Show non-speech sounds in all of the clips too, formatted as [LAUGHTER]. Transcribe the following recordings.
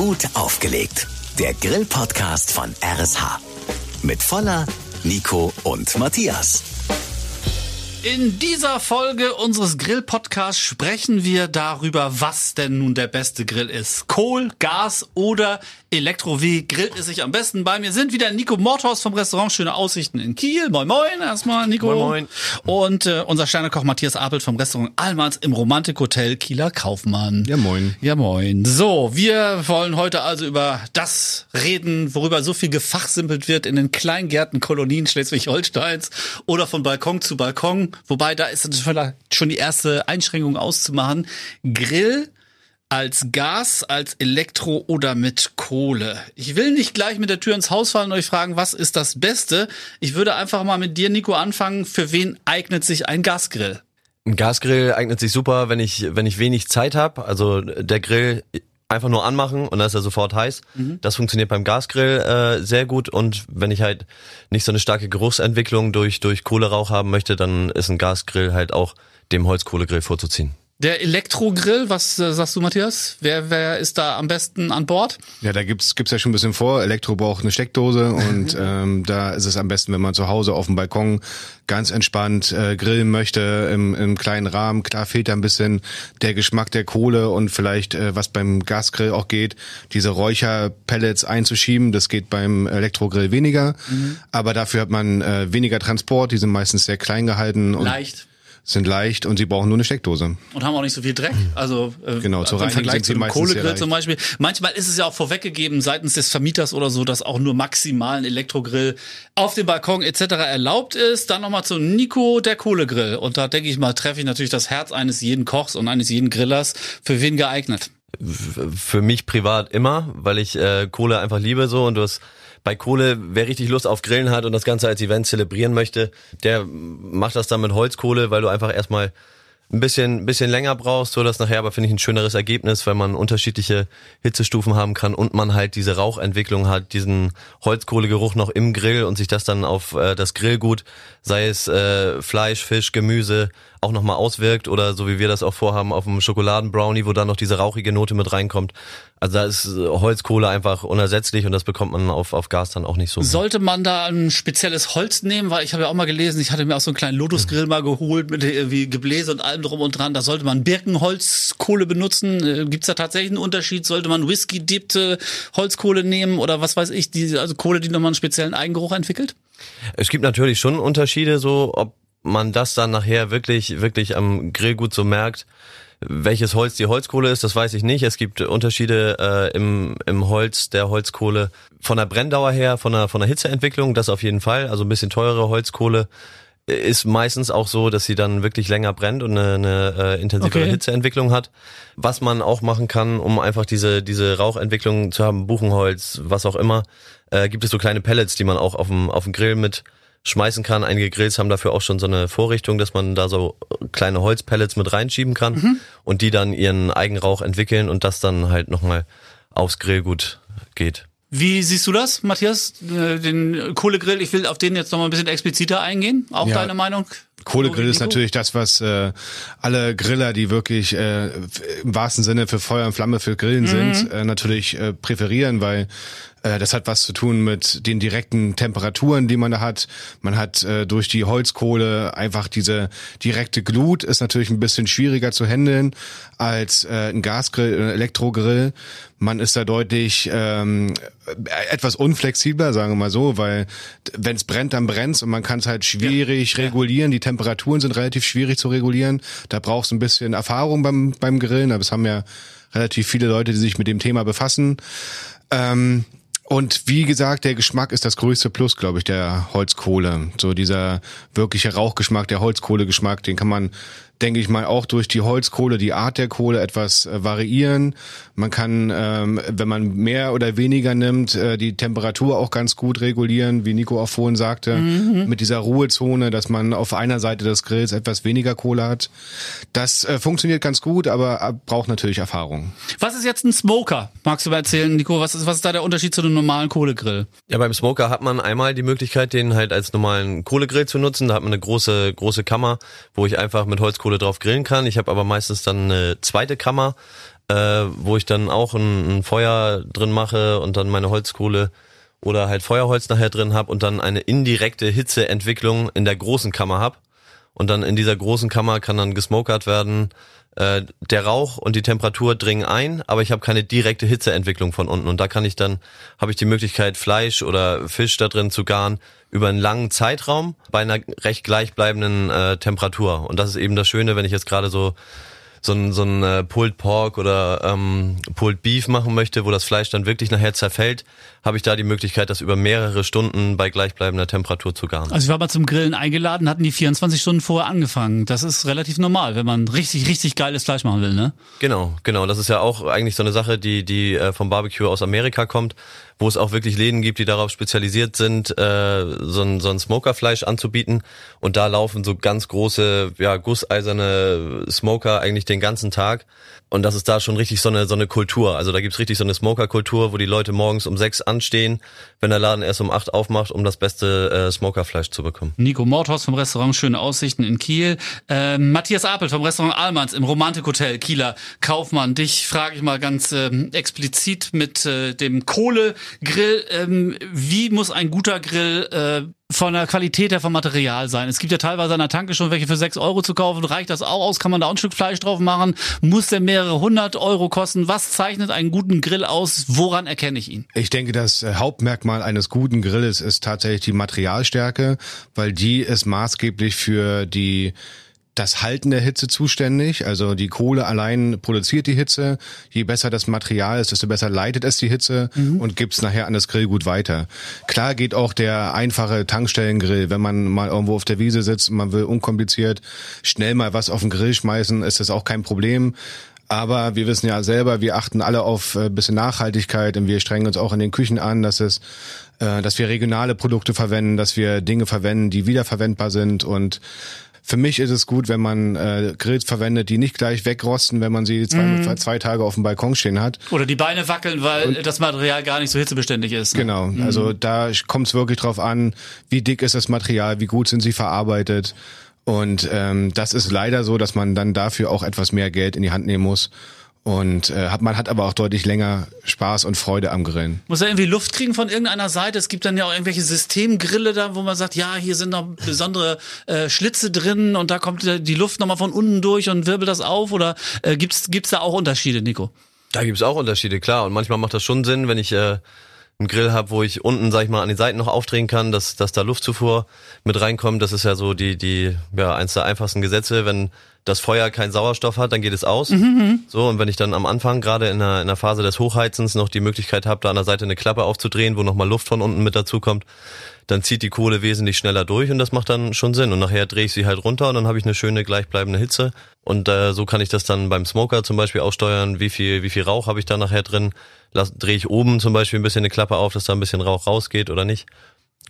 Gut aufgelegt. Der Grill-Podcast von RSH. Mit Voller, Nico und Matthias. In dieser Folge unseres Grill-Podcasts sprechen wir darüber, was denn nun der beste Grill ist. Kohl, Gas oder Elektro. Wie grillt es sich am besten? Bei mir sind wieder Nico Mordhaus vom Restaurant Schöne Aussichten in Kiel. Moin Moin erstmal, Nico. Moin Moin. Und äh, unser Sternekoch Matthias Apelt vom Restaurant Almans im Romantikhotel Kieler Kaufmann. Ja, moin. Ja, moin. So, wir wollen heute also über das reden, worüber so viel gefachsimpelt wird in den Kleingärten, Kolonien Schleswig-Holsteins oder von Balkon zu Balkon. Wobei da ist schon die erste Einschränkung auszumachen. Grill als Gas, als Elektro oder mit Kohle. Ich will nicht gleich mit der Tür ins Haus fallen und euch fragen, was ist das Beste? Ich würde einfach mal mit dir, Nico, anfangen. Für wen eignet sich ein Gasgrill? Ein Gasgrill eignet sich super, wenn ich, wenn ich wenig Zeit habe. Also der Grill einfach nur anmachen und dann ist er sofort heiß. Mhm. Das funktioniert beim Gasgrill äh, sehr gut und wenn ich halt nicht so eine starke Geruchsentwicklung durch durch Kohlerauch haben möchte, dann ist ein Gasgrill halt auch dem Holzkohlegrill vorzuziehen. Der Elektrogrill, was äh, sagst du, Matthias? Wer, wer ist da am besten an Bord? Ja, da gibt's gibt's ja schon ein bisschen vor. Elektro braucht eine Steckdose [LAUGHS] und ähm, da ist es am besten, wenn man zu Hause auf dem Balkon ganz entspannt äh, grillen möchte im, im kleinen Rahmen. Klar fehlt da ein bisschen der Geschmack der Kohle und vielleicht äh, was beim Gasgrill auch geht, diese Räucherpellets einzuschieben. Das geht beim Elektrogrill weniger, mhm. aber dafür hat man äh, weniger Transport. Die sind meistens sehr klein gehalten und leicht sind leicht und sie brauchen nur eine Steckdose. Und haben auch nicht so viel Dreck. Also äh, genau, zu im Vergleich zu einem Kohlegrill zum Beispiel. Manchmal ist es ja auch vorweggegeben seitens des Vermieters oder so, dass auch nur maximal ein Elektrogrill auf dem Balkon etc. erlaubt ist. Dann nochmal zu Nico, der Kohlegrill. Und da denke ich mal, treffe ich natürlich das Herz eines jeden Kochs und eines jeden Grillers. Für wen geeignet? Für mich privat immer, weil ich äh, Kohle einfach liebe so und du hast bei Kohle, wer richtig Lust auf Grillen hat und das Ganze als Event zelebrieren möchte, der macht das dann mit Holzkohle, weil du einfach erstmal ein bisschen, bisschen länger brauchst, so dass nachher aber finde ich ein schöneres Ergebnis, weil man unterschiedliche Hitzestufen haben kann und man halt diese Rauchentwicklung hat, diesen Holzkohlegeruch noch im Grill und sich das dann auf äh, das Grillgut, sei es äh, Fleisch, Fisch, Gemüse, auch nochmal auswirkt oder so wie wir das auch vorhaben auf dem Schokoladenbrownie, wo dann noch diese rauchige Note mit reinkommt. Also da ist Holzkohle einfach unersetzlich und das bekommt man auf, auf Gas dann auch nicht so. Sollte man da ein spezielles Holz nehmen? Weil ich habe ja auch mal gelesen, ich hatte mir auch so einen kleinen Lotusgrill mal geholt mit irgendwie Gebläse und allem drum und dran. Da sollte man Birkenholzkohle benutzen. Äh, Gibt es da tatsächlich einen Unterschied? Sollte man Whisky-dippte Holzkohle nehmen oder was weiß ich, die, also Kohle, die nochmal einen speziellen Eigengeruch entwickelt? Es gibt natürlich schon Unterschiede, so ob man das dann nachher wirklich, wirklich am Grillgut so merkt, welches Holz die Holzkohle ist, das weiß ich nicht. Es gibt Unterschiede äh, im, im Holz der Holzkohle von der Brenndauer her, von der, von der Hitzeentwicklung, das auf jeden Fall. Also ein bisschen teurere Holzkohle ist meistens auch so, dass sie dann wirklich länger brennt und eine, eine äh, intensivere okay. Hitzeentwicklung hat. Was man auch machen kann, um einfach diese, diese Rauchentwicklung zu haben, Buchenholz, was auch immer, äh, gibt es so kleine Pellets, die man auch auf dem, auf dem Grill mit schmeißen kann. Einige Grills haben dafür auch schon so eine Vorrichtung, dass man da so kleine Holzpellets mit reinschieben kann mhm. und die dann ihren Eigenrauch entwickeln und das dann halt nochmal aufs Grillgut geht. Wie siehst du das, Matthias? Äh, den Kohlegrill, ich will auf den jetzt nochmal ein bisschen expliziter eingehen. Auch ja. deine Meinung? Kohlegrill ist natürlich das, was äh, alle Griller, die wirklich äh, im wahrsten Sinne für Feuer und Flamme für Grillen mhm. sind, äh, natürlich äh, präferieren, weil äh, das hat was zu tun mit den direkten Temperaturen, die man da hat. Man hat äh, durch die Holzkohle einfach diese direkte Glut, ist natürlich ein bisschen schwieriger zu handeln als äh, ein Gasgrill, ein Elektrogrill. Man ist da deutlich ähm, etwas unflexibler, sagen wir mal so, weil wenn es brennt, dann brennt's und man kann es halt schwierig ja. regulieren. Die Temperaturen sind relativ schwierig zu regulieren. Da brauchst du ein bisschen Erfahrung beim, beim Grillen, aber es haben ja relativ viele Leute, die sich mit dem Thema befassen. Ähm, und wie gesagt, der Geschmack ist das größte Plus, glaube ich, der Holzkohle. So dieser wirkliche Rauchgeschmack, der Holzkohlegeschmack, den kann man denke ich mal, auch durch die Holzkohle, die Art der Kohle etwas äh, variieren. Man kann, ähm, wenn man mehr oder weniger nimmt, äh, die Temperatur auch ganz gut regulieren, wie Nico auch vorhin sagte, mhm. mit dieser Ruhezone, dass man auf einer Seite des Grills etwas weniger Kohle hat. Das äh, funktioniert ganz gut, aber äh, braucht natürlich Erfahrung. Was ist jetzt ein Smoker? Magst du mal erzählen, Nico? Was ist, was ist da der Unterschied zu einem normalen Kohlegrill? Ja, beim Smoker hat man einmal die Möglichkeit, den halt als normalen Kohlegrill zu nutzen. Da hat man eine große, große Kammer, wo ich einfach mit Holzkohle Kohle drauf grillen kann. Ich habe aber meistens dann eine zweite Kammer, äh, wo ich dann auch ein, ein Feuer drin mache und dann meine Holzkohle oder halt Feuerholz nachher drin habe und dann eine indirekte Hitzeentwicklung in der großen Kammer hab und dann in dieser großen Kammer kann dann gesmokert werden. Äh, der Rauch und die Temperatur dringen ein, aber ich habe keine direkte Hitzeentwicklung von unten. Und da kann ich dann habe ich die Möglichkeit Fleisch oder Fisch da drin zu garen über einen langen Zeitraum bei einer recht gleichbleibenden äh, Temperatur. Und das ist eben das Schöne, wenn ich jetzt gerade so so ein, so ein äh, Pulled Pork oder ähm, Pulled Beef machen möchte, wo das Fleisch dann wirklich nachher zerfällt, habe ich da die Möglichkeit, das über mehrere Stunden bei gleichbleibender Temperatur zu garen. Also ich war mal zum Grillen eingeladen, hatten die 24 Stunden vorher angefangen. Das ist relativ normal, wenn man richtig, richtig geiles Fleisch machen will, ne? Genau, genau. Das ist ja auch eigentlich so eine Sache, die, die äh, vom Barbecue aus Amerika kommt, wo es auch wirklich Läden gibt, die darauf spezialisiert sind, äh, so ein, so ein Smokerfleisch anzubieten. Und da laufen so ganz große, ja, gusseiserne Smoker eigentlich den ganzen Tag. Und das ist da schon richtig so eine, so eine Kultur. Also da gibt's richtig so eine Smoker-Kultur, wo die Leute morgens um sechs anstehen, wenn der Laden erst um acht aufmacht, um das beste äh, Smokerfleisch zu bekommen. Nico Mordhaus vom Restaurant Schöne Aussichten in Kiel. Äh, Matthias Apel vom Restaurant Almans im Romantikhotel Kieler Kaufmann. Dich frage ich mal ganz ähm, explizit mit äh, dem Kohlegrill. Ähm, wie muss ein guter Grill äh, von der Qualität her vom Material sein. Es gibt ja teilweise an der Tanke schon welche für sechs Euro zu kaufen. Reicht das auch aus? Kann man da ein Stück Fleisch drauf machen? Muss der mehrere hundert Euro kosten? Was zeichnet einen guten Grill aus? Woran erkenne ich ihn? Ich denke, das äh, Hauptmerkmal eines guten Grilles ist tatsächlich die Materialstärke, weil die ist maßgeblich für die das Halten der Hitze zuständig. Also die Kohle allein produziert die Hitze. Je besser das Material ist, desto besser leitet es die Hitze mhm. und gibt es nachher an das Grillgut weiter. Klar geht auch der einfache Tankstellengrill, wenn man mal irgendwo auf der Wiese sitzt und man will unkompliziert schnell mal was auf den Grill schmeißen, ist das auch kein Problem. Aber wir wissen ja selber, wir achten alle auf ein äh, bisschen Nachhaltigkeit und wir strengen uns auch in den Küchen an, dass es äh, dass wir regionale Produkte verwenden, dass wir Dinge verwenden, die wiederverwendbar sind und für mich ist es gut, wenn man äh, Grills verwendet, die nicht gleich wegrosten, wenn man sie zwei, mm. zwei Tage auf dem Balkon stehen hat. Oder die Beine wackeln, weil Und, das Material gar nicht so hitzebeständig ist. Ne? Genau, mm. also da kommt es wirklich drauf an, wie dick ist das Material, wie gut sind sie verarbeitet. Und ähm, das ist leider so, dass man dann dafür auch etwas mehr Geld in die Hand nehmen muss. Und äh, hat, man hat aber auch deutlich länger Spaß und Freude am Grillen. Muss er irgendwie Luft kriegen von irgendeiner Seite? Es gibt dann ja auch irgendwelche Systemgrille da, wo man sagt, ja, hier sind noch besondere äh, Schlitze drin und da kommt die Luft nochmal von unten durch und wirbelt das auf. Oder äh, gibt's gibt's da auch Unterschiede, Nico? Da gibt's auch Unterschiede, klar. Und manchmal macht das schon Sinn, wenn ich äh, einen Grill habe, wo ich unten, sag ich mal, an den Seiten noch aufdrehen kann, dass, dass da Luftzufuhr mit reinkommt. Das ist ja so die, die, ja, eins der einfachsten Gesetze. Wenn das Feuer keinen Sauerstoff hat, dann geht es aus. Mhm, mhm. So, und wenn ich dann am Anfang, gerade in der, in der Phase des Hochheizens, noch die Möglichkeit habe, da an der Seite eine Klappe aufzudrehen, wo nochmal Luft von unten mit dazu kommt, dann zieht die Kohle wesentlich schneller durch und das macht dann schon Sinn. Und nachher drehe ich sie halt runter und dann habe ich eine schöne gleichbleibende Hitze. Und äh, so kann ich das dann beim Smoker zum Beispiel aussteuern, wie viel, wie viel Rauch habe ich da nachher drin. Drehe ich oben zum Beispiel ein bisschen eine Klappe auf, dass da ein bisschen Rauch rausgeht oder nicht.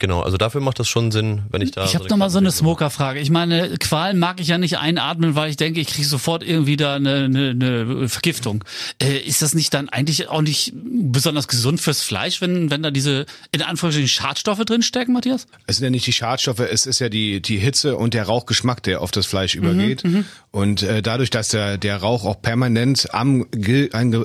Genau, also dafür macht das schon Sinn, wenn ich da. Ich habe so noch mal so eine Smoker-Frage. Ich meine, Qualen mag ich ja nicht einatmen, weil ich denke, ich kriege sofort irgendwie da eine, eine, eine Vergiftung. Äh, ist das nicht dann eigentlich auch nicht besonders gesund fürs Fleisch, wenn, wenn da diese in Anführungsstrichen Schadstoffe drin stecken, Matthias? Es sind ja nicht die Schadstoffe, es ist ja die, die Hitze und der Rauchgeschmack, der auf das Fleisch mhm, übergeht. Mhm, und äh, dadurch, dass der, der Rauch auch permanent am,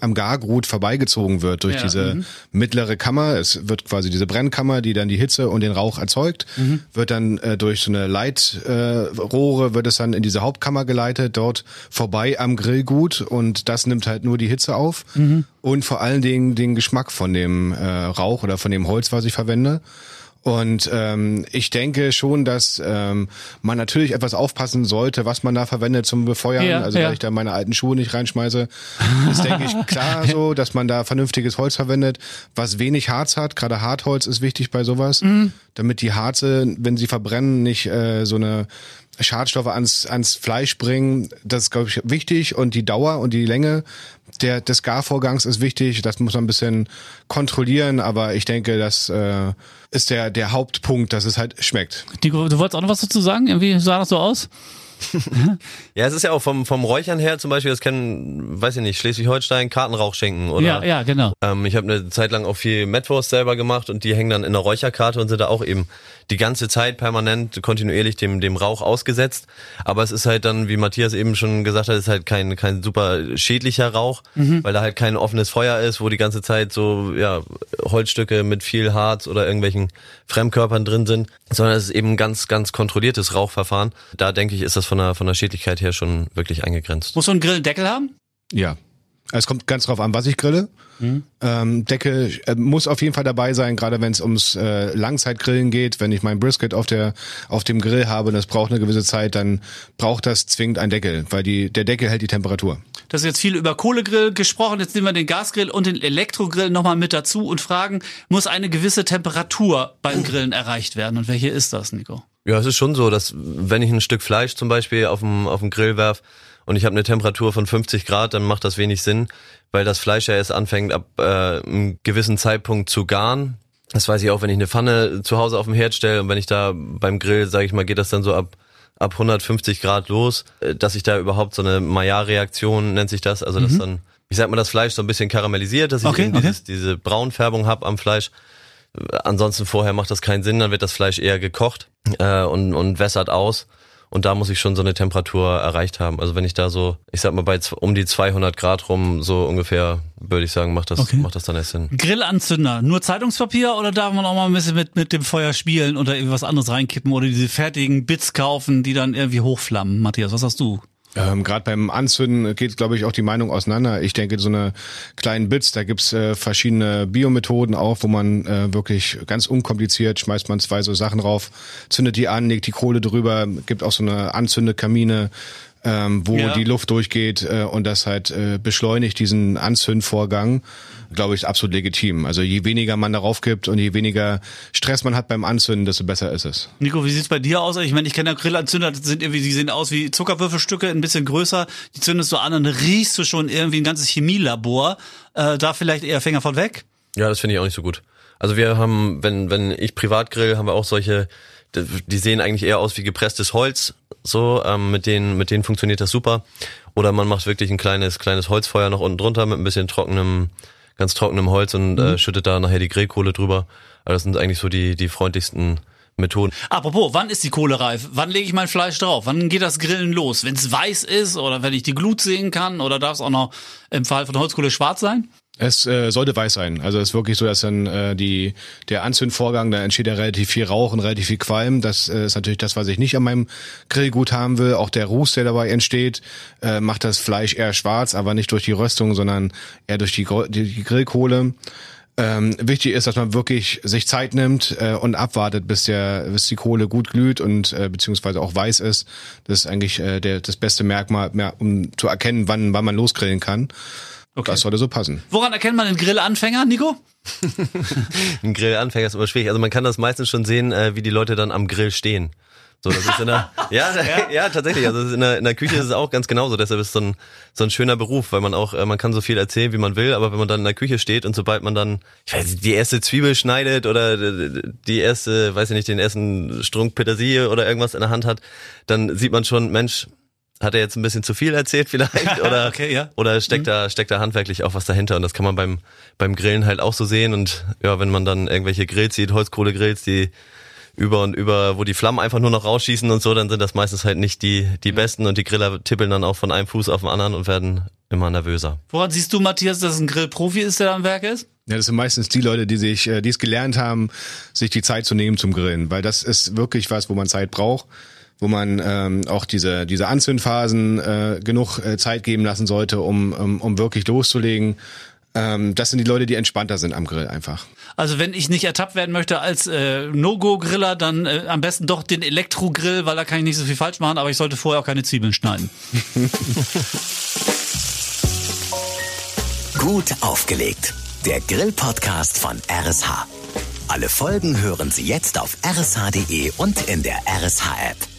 am Gargrut vorbeigezogen wird durch ja, diese mhm. mittlere Kammer, es wird quasi diese Brennkammer, die dann die Hitze und den Rauch erzeugt, mhm. wird dann äh, durch so eine Leitrohre äh, wird es dann in diese Hauptkammer geleitet, dort vorbei am Grillgut und das nimmt halt nur die Hitze auf mhm. und vor allen Dingen den Geschmack von dem äh, Rauch oder von dem Holz, was ich verwende. Und ähm, ich denke schon, dass ähm, man natürlich etwas aufpassen sollte, was man da verwendet zum Befeuern. Ja, also ja. weil ich da meine alten Schuhe nicht reinschmeiße, ist denke ich klar [LAUGHS] so, dass man da vernünftiges Holz verwendet, was wenig Harz hat. Gerade Hartholz ist wichtig bei sowas, mhm. damit die Harze, wenn sie verbrennen, nicht äh, so eine Schadstoffe ans, ans Fleisch bringen. Das ist, glaube ich, wichtig. Und die Dauer und die Länge der, des Garvorgangs ist wichtig. Das muss man ein bisschen kontrollieren. Aber ich denke, das äh, ist der, der Hauptpunkt, dass es halt schmeckt. Du, du wolltest auch noch was dazu sagen? Irgendwie sah das so aus? [LAUGHS] ja, es ist ja auch vom, vom Räuchern her zum Beispiel, das kennen, weiß ich nicht, Schleswig-Holstein, Kartenrauch schenken oder. Ja, ja, genau. Ähm, ich habe eine Zeit lang auch viel Metwurst selber gemacht und die hängen dann in der Räucherkarte und sind da auch eben die ganze Zeit permanent, kontinuierlich dem, dem Rauch ausgesetzt. Aber es ist halt dann, wie Matthias eben schon gesagt hat, ist halt kein, kein super schädlicher Rauch, mhm. weil da halt kein offenes Feuer ist, wo die ganze Zeit so, ja, Holzstücke mit viel Harz oder irgendwelchen Fremdkörpern drin sind, sondern es ist eben ein ganz, ganz kontrolliertes Rauchverfahren. Da denke ich, ist das von der, von der Schädlichkeit her schon wirklich eingegrenzt. Muss so ein Grill einen Deckel haben? Ja. Es kommt ganz drauf an, was ich grille. Mhm. Ähm, Deckel äh, muss auf jeden Fall dabei sein, gerade wenn es ums äh, Langzeitgrillen geht. Wenn ich mein Brisket auf der auf dem Grill habe und das braucht eine gewisse Zeit, dann braucht das zwingend ein Deckel, weil die der Deckel hält die Temperatur. Das ist jetzt viel über Kohlegrill gesprochen. Jetzt nehmen wir den Gasgrill und den Elektrogrill nochmal mit dazu und fragen, muss eine gewisse Temperatur beim Grillen erreicht werden? Und welche ist das, Nico? Ja, es ist schon so, dass wenn ich ein Stück Fleisch zum Beispiel auf dem, auf dem Grill werf und ich habe eine Temperatur von 50 Grad, dann macht das wenig Sinn, weil das Fleisch ja erst anfängt, ab äh, einem gewissen Zeitpunkt zu garen. Das weiß ich auch, wenn ich eine Pfanne zu Hause auf dem Herd stelle und wenn ich da beim Grill, sage ich mal, geht das dann so ab ab 150 Grad los, äh, dass ich da überhaupt so eine Maillard-Reaktion nennt sich das, also mhm. dass dann, ich sag mal, das Fleisch so ein bisschen karamellisiert, dass ich okay, dieses, okay. diese Braunfärbung hab am Fleisch. Ansonsten vorher macht das keinen Sinn, dann wird das Fleisch eher gekocht äh, und, und wässert aus. Und da muss ich schon so eine Temperatur erreicht haben. Also wenn ich da so, ich sag mal bei um die 200 Grad rum, so ungefähr, würde ich sagen, macht das, okay. macht das dann erst Sinn. Grillanzünder, nur Zeitungspapier oder darf man auch mal ein bisschen mit, mit dem Feuer spielen oder irgendwas anderes reinkippen oder diese fertigen Bits kaufen, die dann irgendwie hochflammen? Matthias, was hast du? Ähm, Gerade beim Anzünden geht, glaube ich, auch die Meinung auseinander. Ich denke, so eine kleinen Bits, da gibt's äh, verschiedene Biomethoden auch, wo man äh, wirklich ganz unkompliziert schmeißt man zwei so Sachen drauf, zündet die an, legt die Kohle drüber, gibt auch so eine Anzündekamine, ähm, wo ja. die Luft durchgeht äh, und das halt äh, beschleunigt diesen Anzündvorgang, glaube ich, absolut legitim. Also je weniger man darauf gibt und je weniger Stress man hat beim Anzünden, desto besser ist es. Nico, wie sieht's bei dir aus? Ich meine, ich kenne ja Grillanzünder, das sind irgendwie, die sehen aus wie Zuckerwürfelstücke, ein bisschen größer. Die zündest du an und riechst du schon irgendwie ein ganzes Chemielabor. Äh, da vielleicht eher Finger von weg? Ja, das finde ich auch nicht so gut. Also wir haben, wenn, wenn ich privat grill, haben wir auch solche die sehen eigentlich eher aus wie gepresstes Holz. So, ähm, mit denen, mit denen funktioniert das super. Oder man macht wirklich ein kleines, kleines Holzfeuer noch unten drunter mit ein bisschen trockenem, ganz trockenem Holz und äh, mhm. äh, schüttet da nachher die Grillkohle drüber. Also das sind eigentlich so die, die freundlichsten Methoden. Apropos, wann ist die Kohle reif? Wann lege ich mein Fleisch drauf? Wann geht das Grillen los? Wenn es weiß ist oder wenn ich die Glut sehen kann oder darf es auch noch im Fall von Holzkohle schwarz sein? Es äh, sollte weiß sein. Also es ist wirklich so, dass dann äh, die der Anzündvorgang, da entsteht ja relativ viel Rauch und relativ viel Qualm. Das äh, ist natürlich das, was ich nicht an meinem Grill gut haben will. Auch der Ruß, der dabei entsteht, äh, macht das Fleisch eher schwarz, aber nicht durch die Röstung, sondern eher durch die, die, die Grillkohle. Ähm, wichtig ist, dass man wirklich sich Zeit nimmt äh, und abwartet, bis der, bis die Kohle gut glüht und äh, beziehungsweise auch weiß ist. Das ist eigentlich äh, der, das beste Merkmal, mehr, um zu erkennen, wann, wann man losgrillen kann. Okay. Das sollte so passen. Woran erkennt man den Grillanfänger, Nico? [LAUGHS] Ein Grillanfänger ist immer schwierig. Also man kann das meistens schon sehen, äh, wie die Leute dann am Grill stehen. So, das ist in der, [LAUGHS] ja, ja, [LAUGHS] ja, tatsächlich. Also in der, in der Küche ist es auch ganz genauso. Deshalb ist es so ein, so ein schöner Beruf, weil man auch, äh, man kann so viel erzählen, wie man will, aber wenn man dann in der Küche steht und sobald man dann, ich weiß nicht, die erste Zwiebel schneidet oder die erste, weiß ich nicht, den ersten Strunk Petersilie oder irgendwas in der Hand hat, dann sieht man schon, Mensch, hat er jetzt ein bisschen zu viel erzählt vielleicht oder [LAUGHS] okay, ja. oder steckt mhm. da steckt da handwerklich auch was dahinter und das kann man beim beim Grillen halt auch so sehen und ja, wenn man dann irgendwelche Grills sieht, Holzkohlegrills, die über und über, wo die Flammen einfach nur noch rausschießen und so, dann sind das meistens halt nicht die die besten und die Griller tippeln dann auch von einem Fuß auf den anderen und werden immer nervöser. Woran siehst du, Matthias, dass es ein Grillprofi ist, der am Werk ist? Ja, das sind meistens die Leute, die sich, äh, die es gelernt haben, sich die Zeit zu nehmen zum Grillen, weil das ist wirklich was, wo man Zeit braucht wo man ähm, auch diese, diese Anzündphasen äh, genug äh, Zeit geben lassen sollte, um, um, um wirklich loszulegen. Ähm, das sind die Leute, die entspannter sind am Grill einfach. Also wenn ich nicht ertappt werden möchte als äh, No-Go-Griller, dann äh, am besten doch den Elektro-Grill, weil da kann ich nicht so viel falsch machen, aber ich sollte vorher auch keine Zwiebeln schneiden. [LAUGHS] Gut aufgelegt. Der Grill-Podcast von RSH. Alle Folgen hören Sie jetzt auf rsh.de und in der RSH-App.